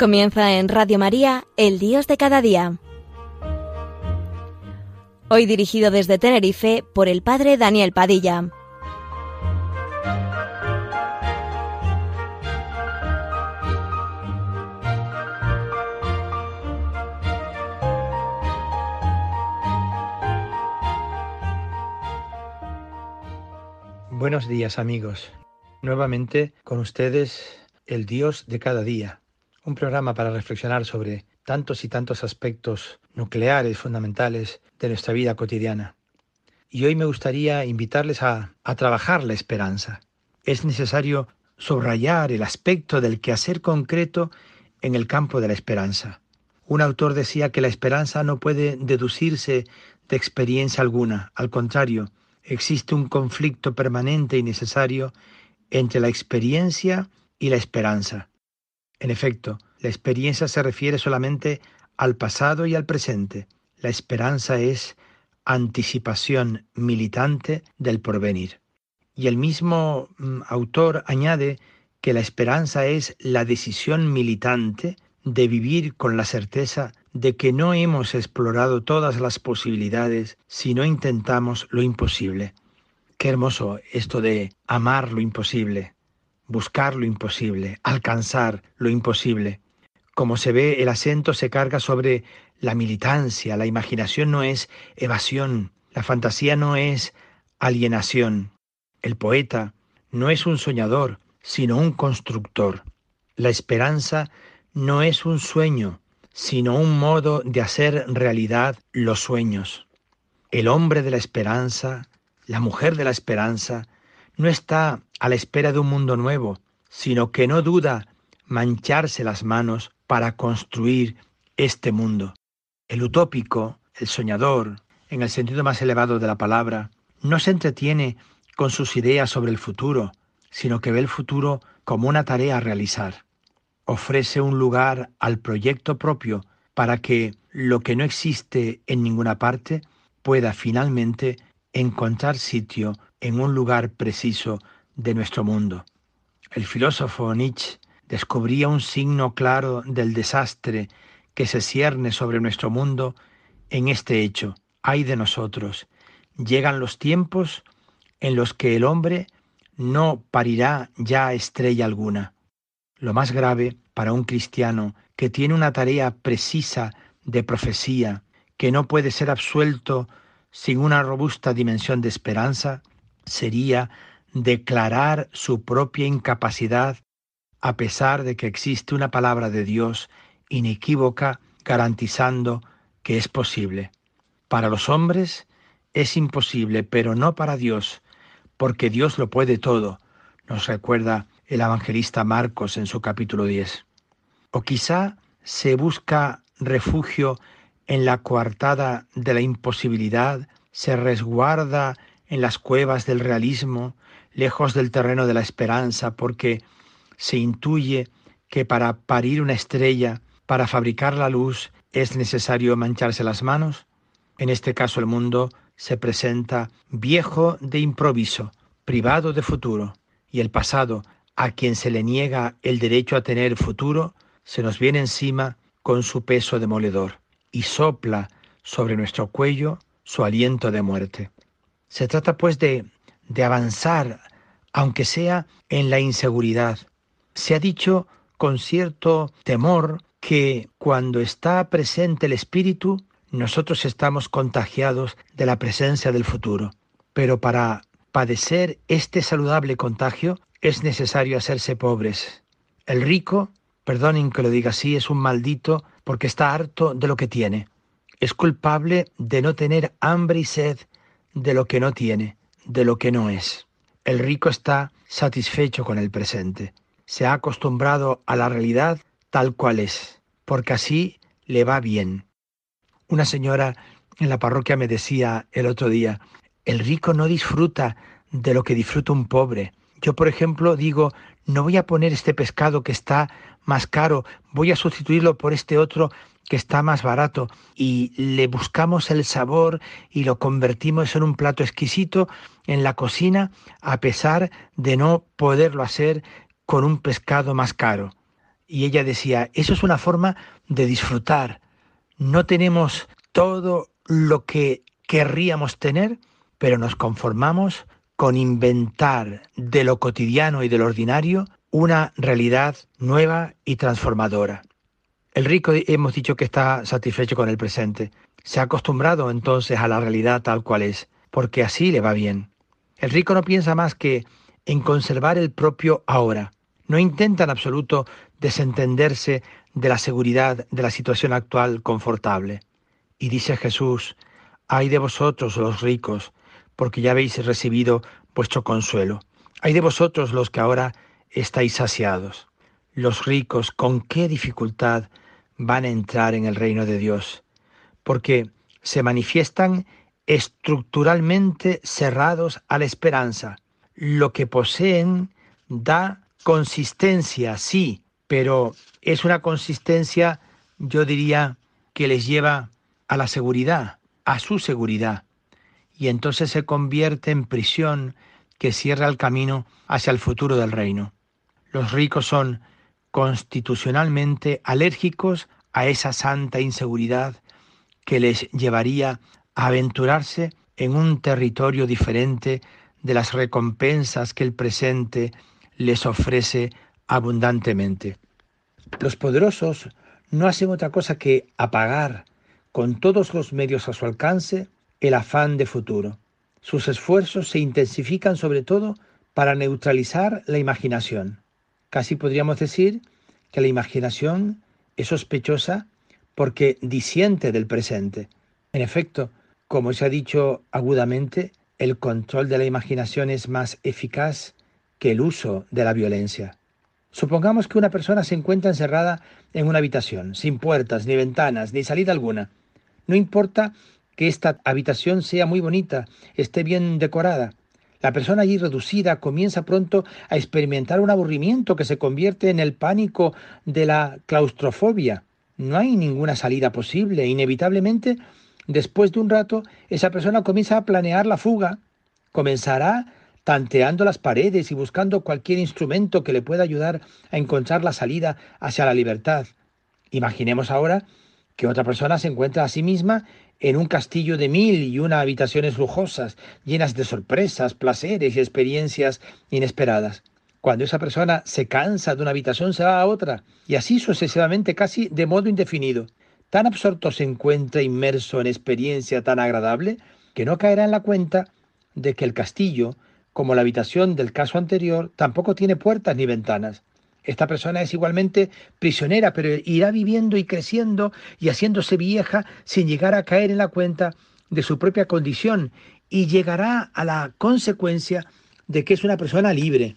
Comienza en Radio María, El Dios de cada día. Hoy dirigido desde Tenerife por el Padre Daniel Padilla. Buenos días amigos. Nuevamente con ustedes el Dios de cada día un programa para reflexionar sobre tantos y tantos aspectos nucleares fundamentales de nuestra vida cotidiana. Y hoy me gustaría invitarles a, a trabajar la esperanza. Es necesario subrayar el aspecto del quehacer concreto en el campo de la esperanza. Un autor decía que la esperanza no puede deducirse de experiencia alguna, al contrario, existe un conflicto permanente y necesario entre la experiencia y la esperanza. En efecto, la experiencia se refiere solamente al pasado y al presente. La esperanza es anticipación militante del porvenir. Y el mismo mm, autor añade que la esperanza es la decisión militante de vivir con la certeza de que no hemos explorado todas las posibilidades si no intentamos lo imposible. Qué hermoso esto de amar lo imposible, buscar lo imposible, alcanzar lo imposible. Como se ve, el acento se carga sobre la militancia, la imaginación no es evasión, la fantasía no es alienación. El poeta no es un soñador, sino un constructor. La esperanza no es un sueño, sino un modo de hacer realidad los sueños. El hombre de la esperanza, la mujer de la esperanza, no está a la espera de un mundo nuevo, sino que no duda mancharse las manos para construir este mundo. El utópico, el soñador, en el sentido más elevado de la palabra, no se entretiene con sus ideas sobre el futuro, sino que ve el futuro como una tarea a realizar. Ofrece un lugar al proyecto propio para que lo que no existe en ninguna parte pueda finalmente encontrar sitio en un lugar preciso de nuestro mundo. El filósofo Nietzsche descubría un signo claro del desastre que se cierne sobre nuestro mundo en este hecho. Ay de nosotros. Llegan los tiempos en los que el hombre no parirá ya estrella alguna. Lo más grave para un cristiano que tiene una tarea precisa de profecía, que no puede ser absuelto sin una robusta dimensión de esperanza, sería declarar su propia incapacidad a pesar de que existe una palabra de Dios inequívoca garantizando que es posible. Para los hombres es imposible, pero no para Dios, porque Dios lo puede todo, nos recuerda el evangelista Marcos en su capítulo 10. O quizá se busca refugio en la coartada de la imposibilidad, se resguarda en las cuevas del realismo, lejos del terreno de la esperanza, porque se intuye que para parir una estrella, para fabricar la luz, es necesario mancharse las manos. En este caso el mundo se presenta viejo de improviso, privado de futuro, y el pasado, a quien se le niega el derecho a tener futuro, se nos viene encima con su peso demoledor y sopla sobre nuestro cuello su aliento de muerte. Se trata pues de, de avanzar, aunque sea en la inseguridad. Se ha dicho con cierto temor que cuando está presente el Espíritu, nosotros estamos contagiados de la presencia del futuro. Pero para padecer este saludable contagio es necesario hacerse pobres. El rico, perdonen que lo diga así, es un maldito porque está harto de lo que tiene. Es culpable de no tener hambre y sed de lo que no tiene, de lo que no es. El rico está satisfecho con el presente. Se ha acostumbrado a la realidad tal cual es, porque así le va bien. Una señora en la parroquia me decía el otro día, el rico no disfruta de lo que disfruta un pobre. Yo, por ejemplo, digo, no voy a poner este pescado que está más caro, voy a sustituirlo por este otro que está más barato y le buscamos el sabor y lo convertimos en un plato exquisito en la cocina a pesar de no poderlo hacer con un pescado más caro. Y ella decía, eso es una forma de disfrutar. No tenemos todo lo que querríamos tener, pero nos conformamos con inventar de lo cotidiano y del ordinario una realidad nueva y transformadora. El rico hemos dicho que está satisfecho con el presente. Se ha acostumbrado entonces a la realidad tal cual es, porque así le va bien. El rico no piensa más que en conservar el propio ahora. No intenta en absoluto desentenderse de la seguridad de la situación actual confortable. Y dice Jesús, ay de vosotros los ricos, porque ya habéis recibido vuestro consuelo. Ay de vosotros los que ahora estáis saciados. Los ricos, con qué dificultad van a entrar en el reino de Dios, porque se manifiestan estructuralmente cerrados a la esperanza. Lo que poseen da consistencia, sí, pero es una consistencia, yo diría, que les lleva a la seguridad, a su seguridad, y entonces se convierte en prisión que cierra el camino hacia el futuro del reino. Los ricos son constitucionalmente alérgicos a esa santa inseguridad que les llevaría a aventurarse en un territorio diferente de las recompensas que el presente les ofrece abundantemente. Los poderosos no hacen otra cosa que apagar con todos los medios a su alcance el afán de futuro. Sus esfuerzos se intensifican sobre todo para neutralizar la imaginación. Casi podríamos decir que la imaginación es sospechosa porque disiente del presente. En efecto, como se ha dicho agudamente, el control de la imaginación es más eficaz que el uso de la violencia. Supongamos que una persona se encuentra encerrada en una habitación, sin puertas, ni ventanas, ni salida alguna. No importa que esta habitación sea muy bonita, esté bien decorada. La persona allí reducida comienza pronto a experimentar un aburrimiento que se convierte en el pánico de la claustrofobia. No hay ninguna salida posible. Inevitablemente, después de un rato, esa persona comienza a planear la fuga. Comenzará tanteando las paredes y buscando cualquier instrumento que le pueda ayudar a encontrar la salida hacia la libertad. Imaginemos ahora que otra persona se encuentra a sí misma en un castillo de mil y una habitaciones lujosas, llenas de sorpresas, placeres y experiencias inesperadas. Cuando esa persona se cansa de una habitación se va a otra, y así sucesivamente casi de modo indefinido. Tan absorto se encuentra inmerso en experiencia tan agradable que no caerá en la cuenta de que el castillo, como la habitación del caso anterior, tampoco tiene puertas ni ventanas. Esta persona es igualmente prisionera, pero irá viviendo y creciendo y haciéndose vieja sin llegar a caer en la cuenta de su propia condición y llegará a la consecuencia de que es una persona libre.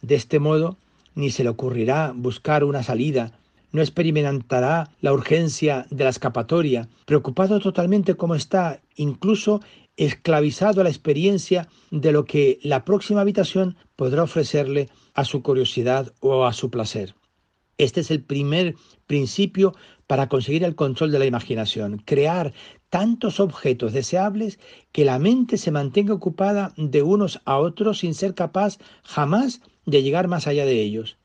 De este modo, ni se le ocurrirá buscar una salida, no experimentará la urgencia de la escapatoria, preocupado totalmente como está, incluso esclavizado a la experiencia de lo que la próxima habitación podrá ofrecerle a su curiosidad o a su placer. Este es el primer principio para conseguir el control de la imaginación, crear tantos objetos deseables que la mente se mantenga ocupada de unos a otros sin ser capaz jamás de llegar más allá de ellos.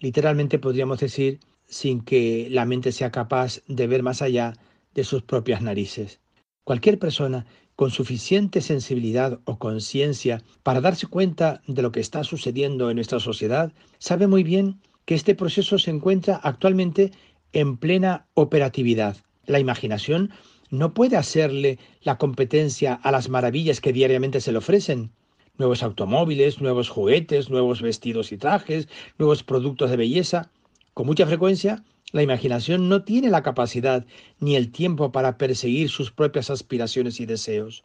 Literalmente podríamos decir sin que la mente sea capaz de ver más allá de sus propias narices. Cualquier persona con suficiente sensibilidad o conciencia para darse cuenta de lo que está sucediendo en nuestra sociedad, sabe muy bien que este proceso se encuentra actualmente en plena operatividad. La imaginación no puede hacerle la competencia a las maravillas que diariamente se le ofrecen. Nuevos automóviles, nuevos juguetes, nuevos vestidos y trajes, nuevos productos de belleza. Con mucha frecuencia, la imaginación no tiene la capacidad ni el tiempo para perseguir sus propias aspiraciones y deseos.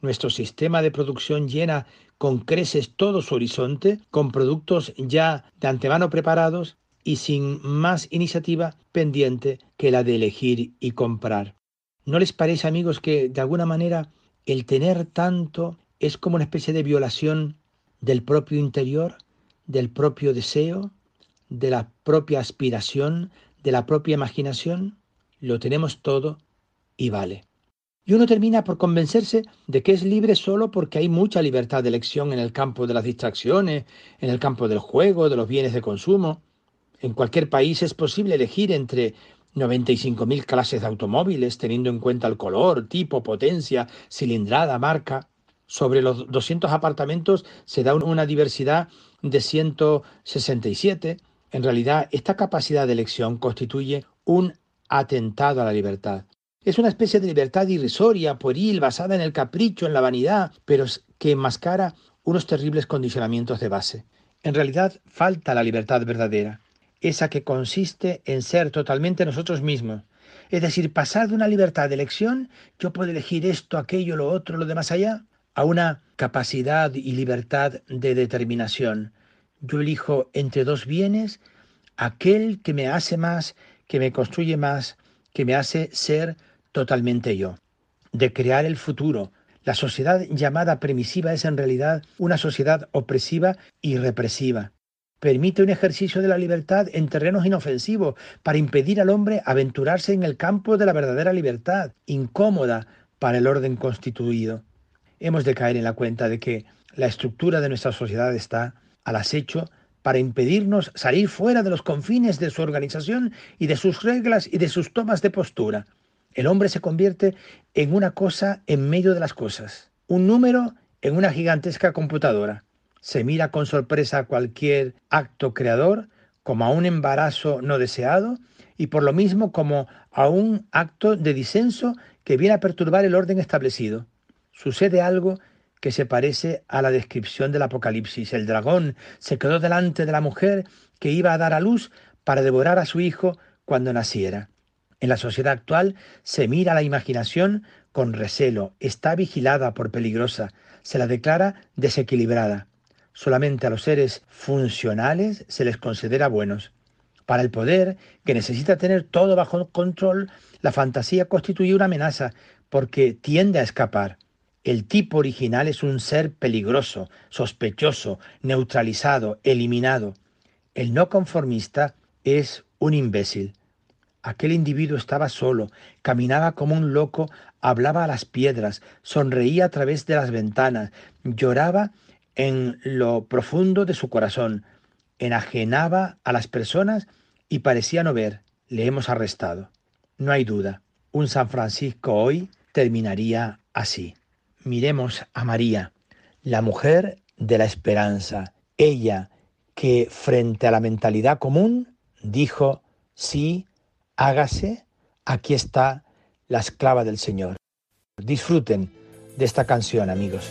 Nuestro sistema de producción llena con creces todo su horizonte, con productos ya de antemano preparados y sin más iniciativa pendiente que la de elegir y comprar. ¿No les parece, amigos, que de alguna manera el tener tanto es como una especie de violación del propio interior, del propio deseo, de la propia aspiración, de la propia imaginación, lo tenemos todo y vale. Y uno termina por convencerse de que es libre solo porque hay mucha libertad de elección en el campo de las distracciones, en el campo del juego, de los bienes de consumo. En cualquier país es posible elegir entre 95.000 clases de automóviles, teniendo en cuenta el color, tipo, potencia, cilindrada, marca. Sobre los 200 apartamentos se da una diversidad de 167. En realidad, esta capacidad de elección constituye un atentado a la libertad. Es una especie de libertad irrisoria, pueril, basada en el capricho, en la vanidad, pero que enmascara unos terribles condicionamientos de base. En realidad, falta la libertad verdadera, esa que consiste en ser totalmente nosotros mismos. Es decir, pasar de una libertad de elección, yo puedo elegir esto, aquello, lo otro, lo de más allá, a una capacidad y libertad de determinación. Yo elijo entre dos bienes aquel que me hace más, que me construye más, que me hace ser totalmente yo, de crear el futuro. La sociedad llamada permisiva es en realidad una sociedad opresiva y represiva. Permite un ejercicio de la libertad en terrenos inofensivos para impedir al hombre aventurarse en el campo de la verdadera libertad, incómoda para el orden constituido hemos de caer en la cuenta de que la estructura de nuestra sociedad está al acecho para impedirnos salir fuera de los confines de su organización y de sus reglas y de sus tomas de postura. El hombre se convierte en una cosa en medio de las cosas, un número en una gigantesca computadora. Se mira con sorpresa a cualquier acto creador como a un embarazo no deseado y por lo mismo como a un acto de disenso que viene a perturbar el orden establecido sucede algo que se parece a la descripción del Apocalipsis. El dragón se quedó delante de la mujer que iba a dar a luz para devorar a su hijo cuando naciera. En la sociedad actual se mira la imaginación con recelo, está vigilada por peligrosa, se la declara desequilibrada. Solamente a los seres funcionales se les considera buenos. Para el poder, que necesita tener todo bajo control, la fantasía constituye una amenaza porque tiende a escapar. El tipo original es un ser peligroso, sospechoso, neutralizado, eliminado. El no conformista es un imbécil. Aquel individuo estaba solo, caminaba como un loco, hablaba a las piedras, sonreía a través de las ventanas, lloraba en lo profundo de su corazón, enajenaba a las personas y parecía no ver. Le hemos arrestado. No hay duda, un San Francisco hoy terminaría así miremos a María, la mujer de la esperanza, ella que frente a la mentalidad común dijo, sí, hágase, aquí está la esclava del Señor. Disfruten de esta canción, amigos.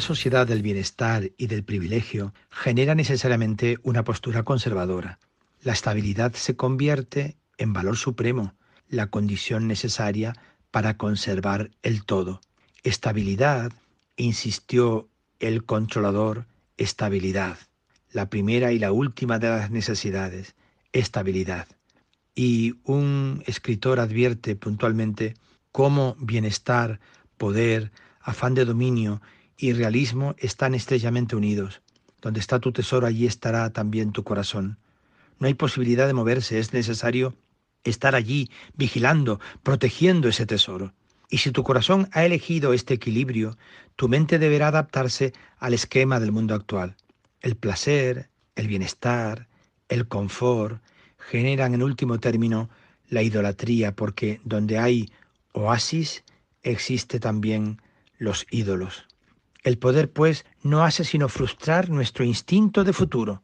Sociedad del bienestar y del privilegio genera necesariamente una postura conservadora. La estabilidad se convierte en valor supremo, la condición necesaria para conservar el todo. Estabilidad, insistió el controlador, estabilidad. La primera y la última de las necesidades, estabilidad. Y un escritor advierte puntualmente cómo bienestar, poder, afán de dominio y realismo están estrechamente unidos. Donde está tu tesoro, allí estará también tu corazón. No hay posibilidad de moverse, es necesario estar allí, vigilando, protegiendo ese tesoro. Y si tu corazón ha elegido este equilibrio, tu mente deberá adaptarse al esquema del mundo actual. El placer, el bienestar, el confort generan en último término la idolatría, porque donde hay oasis existe también los ídolos. El poder, pues, no hace sino frustrar nuestro instinto de futuro,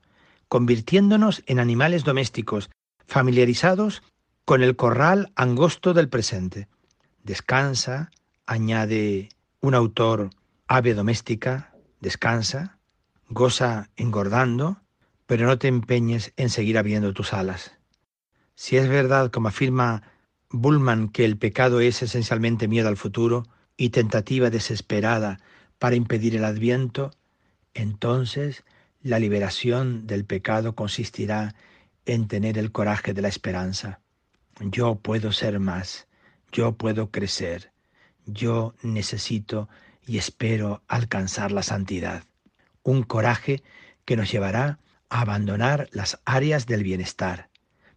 convirtiéndonos en animales domésticos, familiarizados con el corral angosto del presente. Descansa, añade un autor, ave doméstica, descansa, goza engordando, pero no te empeñes en seguir abriendo tus alas. Si es verdad, como afirma Bullman, que el pecado es esencialmente miedo al futuro y tentativa desesperada para impedir el adviento, entonces la liberación del pecado consistirá en tener el coraje de la esperanza. Yo puedo ser más, yo puedo crecer, yo necesito y espero alcanzar la santidad. Un coraje que nos llevará a abandonar las áreas del bienestar,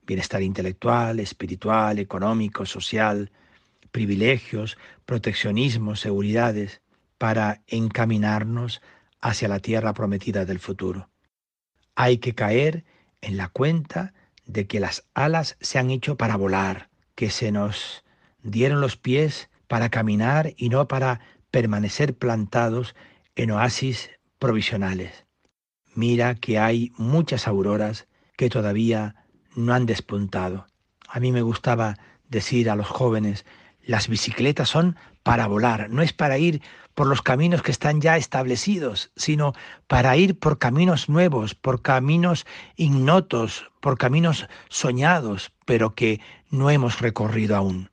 bienestar intelectual, espiritual, económico, social, privilegios, proteccionismo, seguridades, para encaminarnos hacia la tierra prometida del futuro. Hay que caer en la cuenta de que las alas se han hecho para volar, que se nos dieron los pies para caminar y no para permanecer plantados en oasis provisionales. Mira que hay muchas auroras que todavía no han despuntado. A mí me gustaba decir a los jóvenes, las bicicletas son para volar, no es para ir por los caminos que están ya establecidos, sino para ir por caminos nuevos, por caminos ignotos, por caminos soñados, pero que no hemos recorrido aún.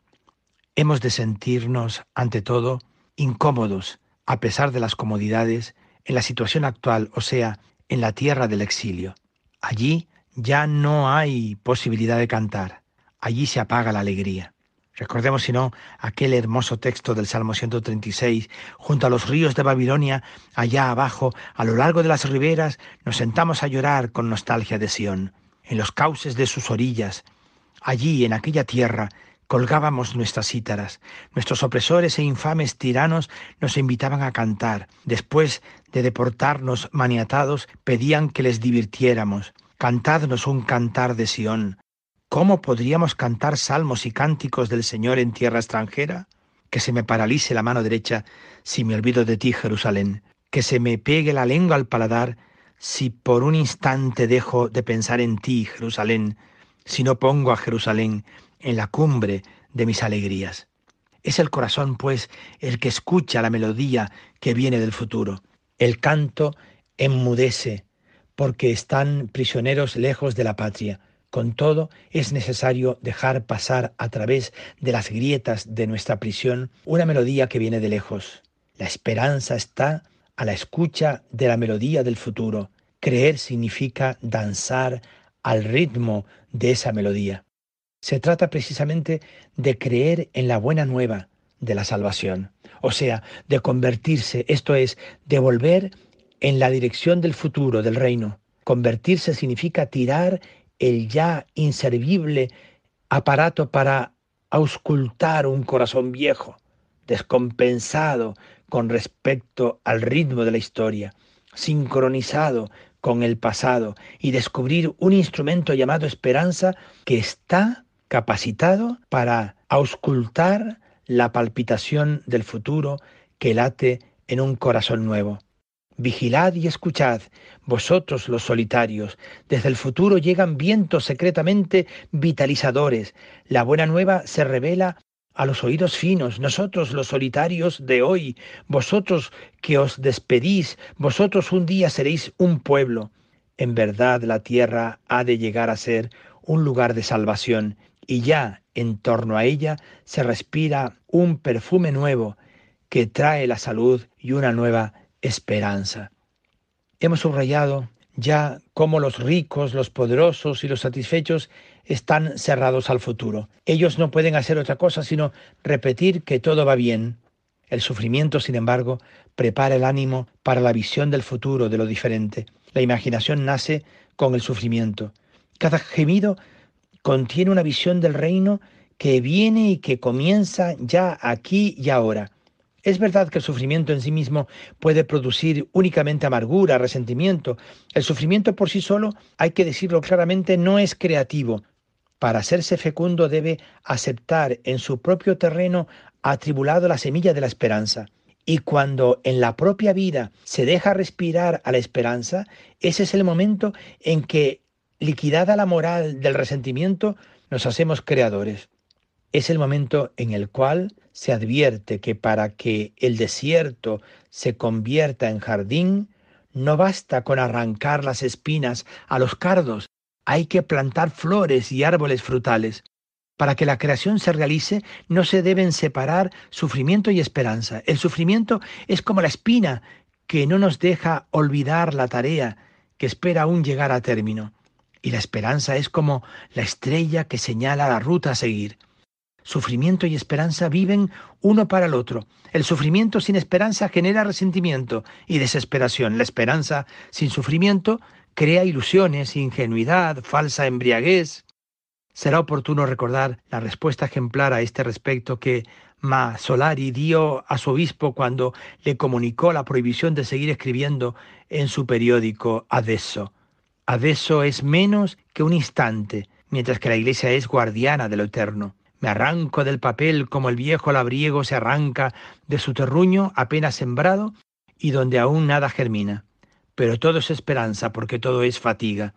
Hemos de sentirnos, ante todo, incómodos, a pesar de las comodidades, en la situación actual, o sea, en la tierra del exilio. Allí ya no hay posibilidad de cantar, allí se apaga la alegría. Recordemos, si no, aquel hermoso texto del Salmo 136, junto a los ríos de Babilonia, allá abajo, a lo largo de las riberas, nos sentamos a llorar con nostalgia de Sión. En los cauces de sus orillas, allí, en aquella tierra, colgábamos nuestras cítaras. Nuestros opresores e infames tiranos nos invitaban a cantar. Después de deportarnos maniatados, pedían que les divirtiéramos. Cantadnos un cantar de Sión. ¿Cómo podríamos cantar salmos y cánticos del Señor en tierra extranjera? Que se me paralice la mano derecha si me olvido de ti, Jerusalén. Que se me pegue la lengua al paladar si por un instante dejo de pensar en ti, Jerusalén, si no pongo a Jerusalén en la cumbre de mis alegrías. Es el corazón, pues, el que escucha la melodía que viene del futuro. El canto enmudece, porque están prisioneros lejos de la patria. Con todo, es necesario dejar pasar a través de las grietas de nuestra prisión una melodía que viene de lejos. La esperanza está a la escucha de la melodía del futuro. Creer significa danzar al ritmo de esa melodía. Se trata precisamente de creer en la buena nueva de la salvación, o sea, de convertirse, esto es, de volver en la dirección del futuro, del reino. Convertirse significa tirar el ya inservible aparato para auscultar un corazón viejo, descompensado con respecto al ritmo de la historia, sincronizado con el pasado y descubrir un instrumento llamado esperanza que está capacitado para auscultar la palpitación del futuro que late en un corazón nuevo. Vigilad y escuchad, vosotros los solitarios, desde el futuro llegan vientos secretamente vitalizadores, la buena nueva se revela a los oídos finos, nosotros los solitarios de hoy, vosotros que os despedís, vosotros un día seréis un pueblo. En verdad la tierra ha de llegar a ser un lugar de salvación, y ya en torno a ella se respira un perfume nuevo que trae la salud y una nueva esperanza. Hemos subrayado ya como los ricos, los poderosos y los satisfechos están cerrados al futuro. Ellos no pueden hacer otra cosa sino repetir que todo va bien. El sufrimiento, sin embargo, prepara el ánimo para la visión del futuro, de lo diferente. La imaginación nace con el sufrimiento. Cada gemido contiene una visión del reino que viene y que comienza ya aquí y ahora. Es verdad que el sufrimiento en sí mismo puede producir únicamente amargura, resentimiento. El sufrimiento por sí solo, hay que decirlo claramente, no es creativo. Para hacerse fecundo debe aceptar en su propio terreno atribulado la semilla de la esperanza. Y cuando en la propia vida se deja respirar a la esperanza, ese es el momento en que, liquidada la moral del resentimiento, nos hacemos creadores. Es el momento en el cual se advierte que para que el desierto se convierta en jardín, no basta con arrancar las espinas a los cardos, hay que plantar flores y árboles frutales. Para que la creación se realice, no se deben separar sufrimiento y esperanza. El sufrimiento es como la espina que no nos deja olvidar la tarea que espera aún llegar a término. Y la esperanza es como la estrella que señala la ruta a seguir. Sufrimiento y esperanza viven uno para el otro. El sufrimiento sin esperanza genera resentimiento y desesperación. La esperanza sin sufrimiento crea ilusiones, ingenuidad, falsa embriaguez. Será oportuno recordar la respuesta ejemplar a este respecto que Ma Solari dio a su obispo cuando le comunicó la prohibición de seguir escribiendo en su periódico Adesso. Adesso es menos que un instante, mientras que la Iglesia es guardiana de lo eterno. Me arranco del papel como el viejo labriego se arranca de su terruño apenas sembrado y donde aún nada germina. Pero todo es esperanza porque todo es fatiga.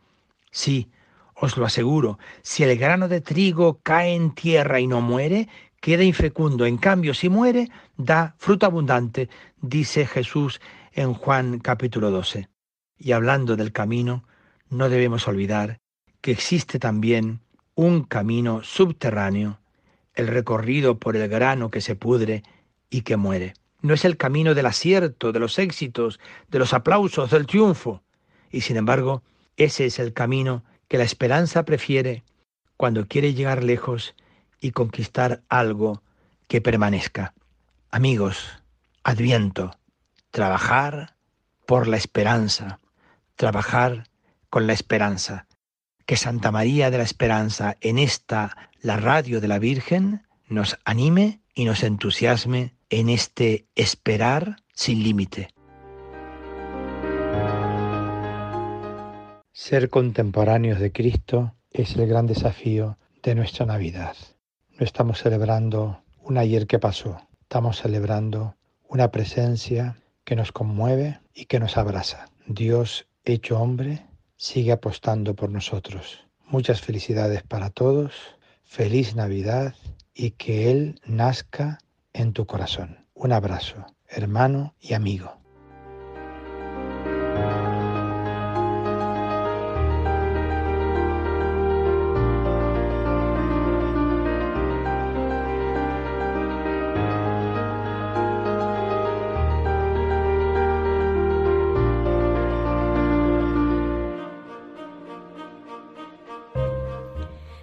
Sí, os lo aseguro, si el grano de trigo cae en tierra y no muere, queda infecundo. En cambio, si muere, da fruto abundante, dice Jesús en Juan capítulo 12. Y hablando del camino, no debemos olvidar que existe también un camino subterráneo el recorrido por el grano que se pudre y que muere. No es el camino del acierto, de los éxitos, de los aplausos, del triunfo. Y sin embargo, ese es el camino que la esperanza prefiere cuando quiere llegar lejos y conquistar algo que permanezca. Amigos, adviento, trabajar por la esperanza, trabajar con la esperanza. Que Santa María de la Esperanza en esta la radio de la Virgen nos anime y nos entusiasme en este esperar sin límite. Ser contemporáneos de Cristo es el gran desafío de nuestra Navidad. No estamos celebrando un ayer que pasó, estamos celebrando una presencia que nos conmueve y que nos abraza. Dios hecho hombre sigue apostando por nosotros. Muchas felicidades para todos feliz Navidad y que Él nazca en tu corazón. Un abrazo, hermano y amigo.